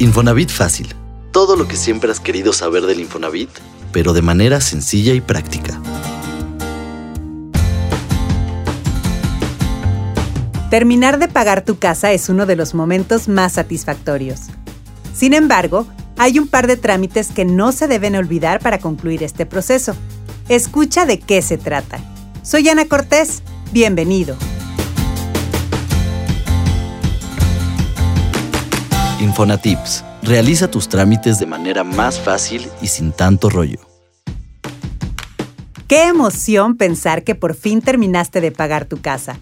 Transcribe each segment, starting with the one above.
Infonavit Fácil. Todo lo que siempre has querido saber del Infonavit, pero de manera sencilla y práctica. Terminar de pagar tu casa es uno de los momentos más satisfactorios. Sin embargo, hay un par de trámites que no se deben olvidar para concluir este proceso. Escucha de qué se trata. Soy Ana Cortés. Bienvenido. Infonatips. Realiza tus trámites de manera más fácil y sin tanto rollo. Qué emoción pensar que por fin terminaste de pagar tu casa.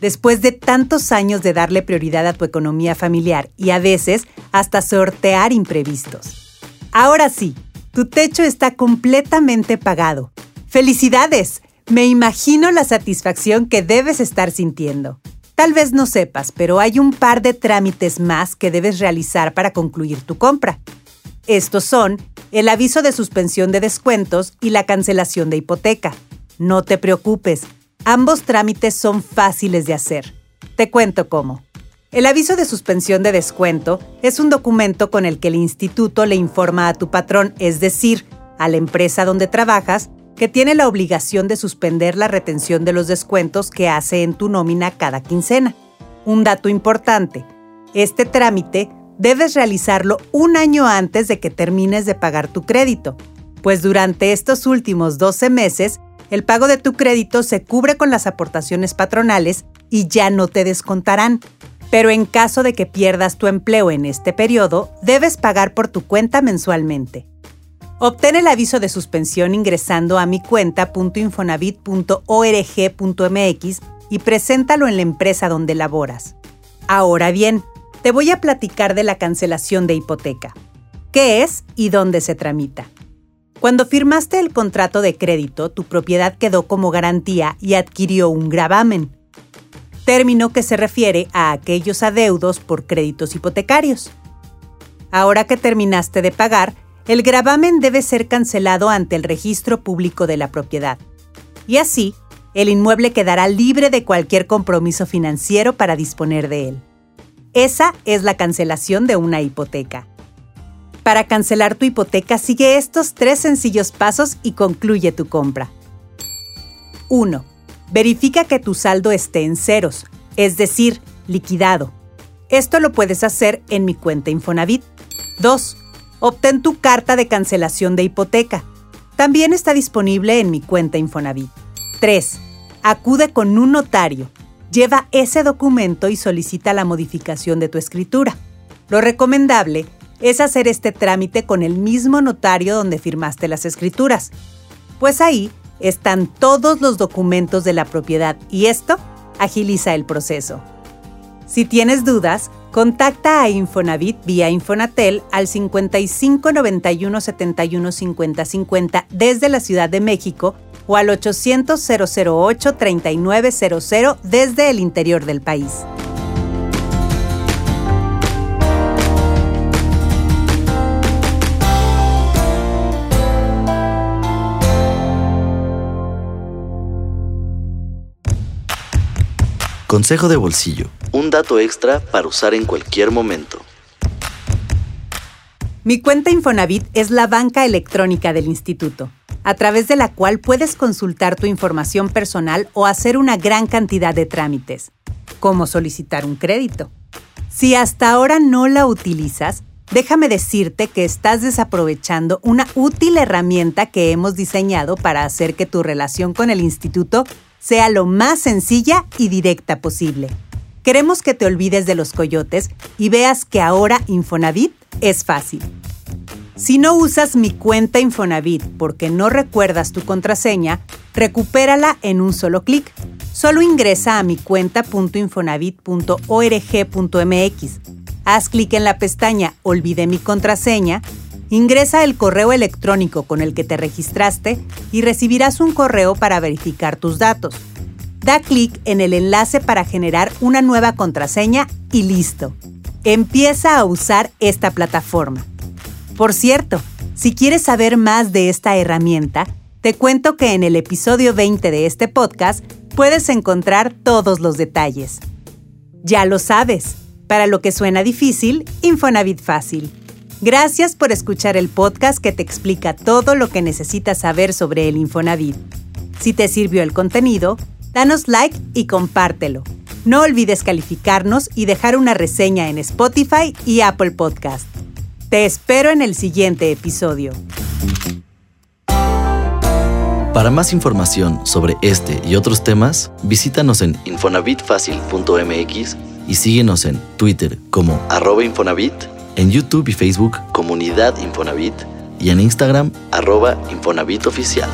Después de tantos años de darle prioridad a tu economía familiar y a veces hasta sortear imprevistos. Ahora sí, tu techo está completamente pagado. ¡Felicidades! Me imagino la satisfacción que debes estar sintiendo. Tal vez no sepas, pero hay un par de trámites más que debes realizar para concluir tu compra. Estos son el aviso de suspensión de descuentos y la cancelación de hipoteca. No te preocupes, ambos trámites son fáciles de hacer. Te cuento cómo. El aviso de suspensión de descuento es un documento con el que el instituto le informa a tu patrón, es decir, a la empresa donde trabajas, que tiene la obligación de suspender la retención de los descuentos que hace en tu nómina cada quincena. Un dato importante, este trámite debes realizarlo un año antes de que termines de pagar tu crédito, pues durante estos últimos 12 meses el pago de tu crédito se cubre con las aportaciones patronales y ya no te descontarán. Pero en caso de que pierdas tu empleo en este periodo, debes pagar por tu cuenta mensualmente. Obtén el aviso de suspensión ingresando a mi cuenta.infonavit.org.mx y preséntalo en la empresa donde laboras. Ahora bien, te voy a platicar de la cancelación de hipoteca. ¿Qué es y dónde se tramita? Cuando firmaste el contrato de crédito, tu propiedad quedó como garantía y adquirió un gravamen, término que se refiere a aquellos adeudos por créditos hipotecarios. Ahora que terminaste de pagar, el gravamen debe ser cancelado ante el registro público de la propiedad. Y así, el inmueble quedará libre de cualquier compromiso financiero para disponer de él. Esa es la cancelación de una hipoteca. Para cancelar tu hipoteca sigue estos tres sencillos pasos y concluye tu compra. 1. Verifica que tu saldo esté en ceros, es decir, liquidado. Esto lo puedes hacer en mi cuenta Infonavit. 2 obtén tu carta de cancelación de hipoteca. También está disponible en mi cuenta Infonavit. 3. Acude con un notario. Lleva ese documento y solicita la modificación de tu escritura. Lo recomendable es hacer este trámite con el mismo notario donde firmaste las escrituras, pues ahí están todos los documentos de la propiedad y esto agiliza el proceso. Si tienes dudas, Contacta a Infonavit vía Infonatel al 55 91 71 50 50 desde la Ciudad de México o al 800 008 3900 desde el interior del país. Consejo de bolsillo. Un dato extra para usar en cualquier momento. Mi cuenta Infonavit es la banca electrónica del instituto, a través de la cual puedes consultar tu información personal o hacer una gran cantidad de trámites, como solicitar un crédito. Si hasta ahora no la utilizas, déjame decirte que estás desaprovechando una útil herramienta que hemos diseñado para hacer que tu relación con el instituto sea lo más sencilla y directa posible. Queremos que te olvides de los coyotes y veas que ahora Infonavit es fácil. Si no usas mi cuenta Infonavit porque no recuerdas tu contraseña, recupérala en un solo clic. Solo ingresa a mi cuenta.infonavit.org.mx. Haz clic en la pestaña Olvidé mi contraseña Ingresa el correo electrónico con el que te registraste y recibirás un correo para verificar tus datos. Da clic en el enlace para generar una nueva contraseña y listo. Empieza a usar esta plataforma. Por cierto, si quieres saber más de esta herramienta, te cuento que en el episodio 20 de este podcast puedes encontrar todos los detalles. Ya lo sabes, Para lo que suena difícil, Infonavit fácil. Gracias por escuchar el podcast que te explica todo lo que necesitas saber sobre el Infonavit. Si te sirvió el contenido, danos like y compártelo. No olvides calificarnos y dejar una reseña en Spotify y Apple Podcast. Te espero en el siguiente episodio. Para más información sobre este y otros temas, visítanos en infonavitfacil.mx y síguenos en Twitter como arroba Infonavit, en YouTube y Facebook Comunidad Infonavit y en Instagram arroba Infonavit Oficial.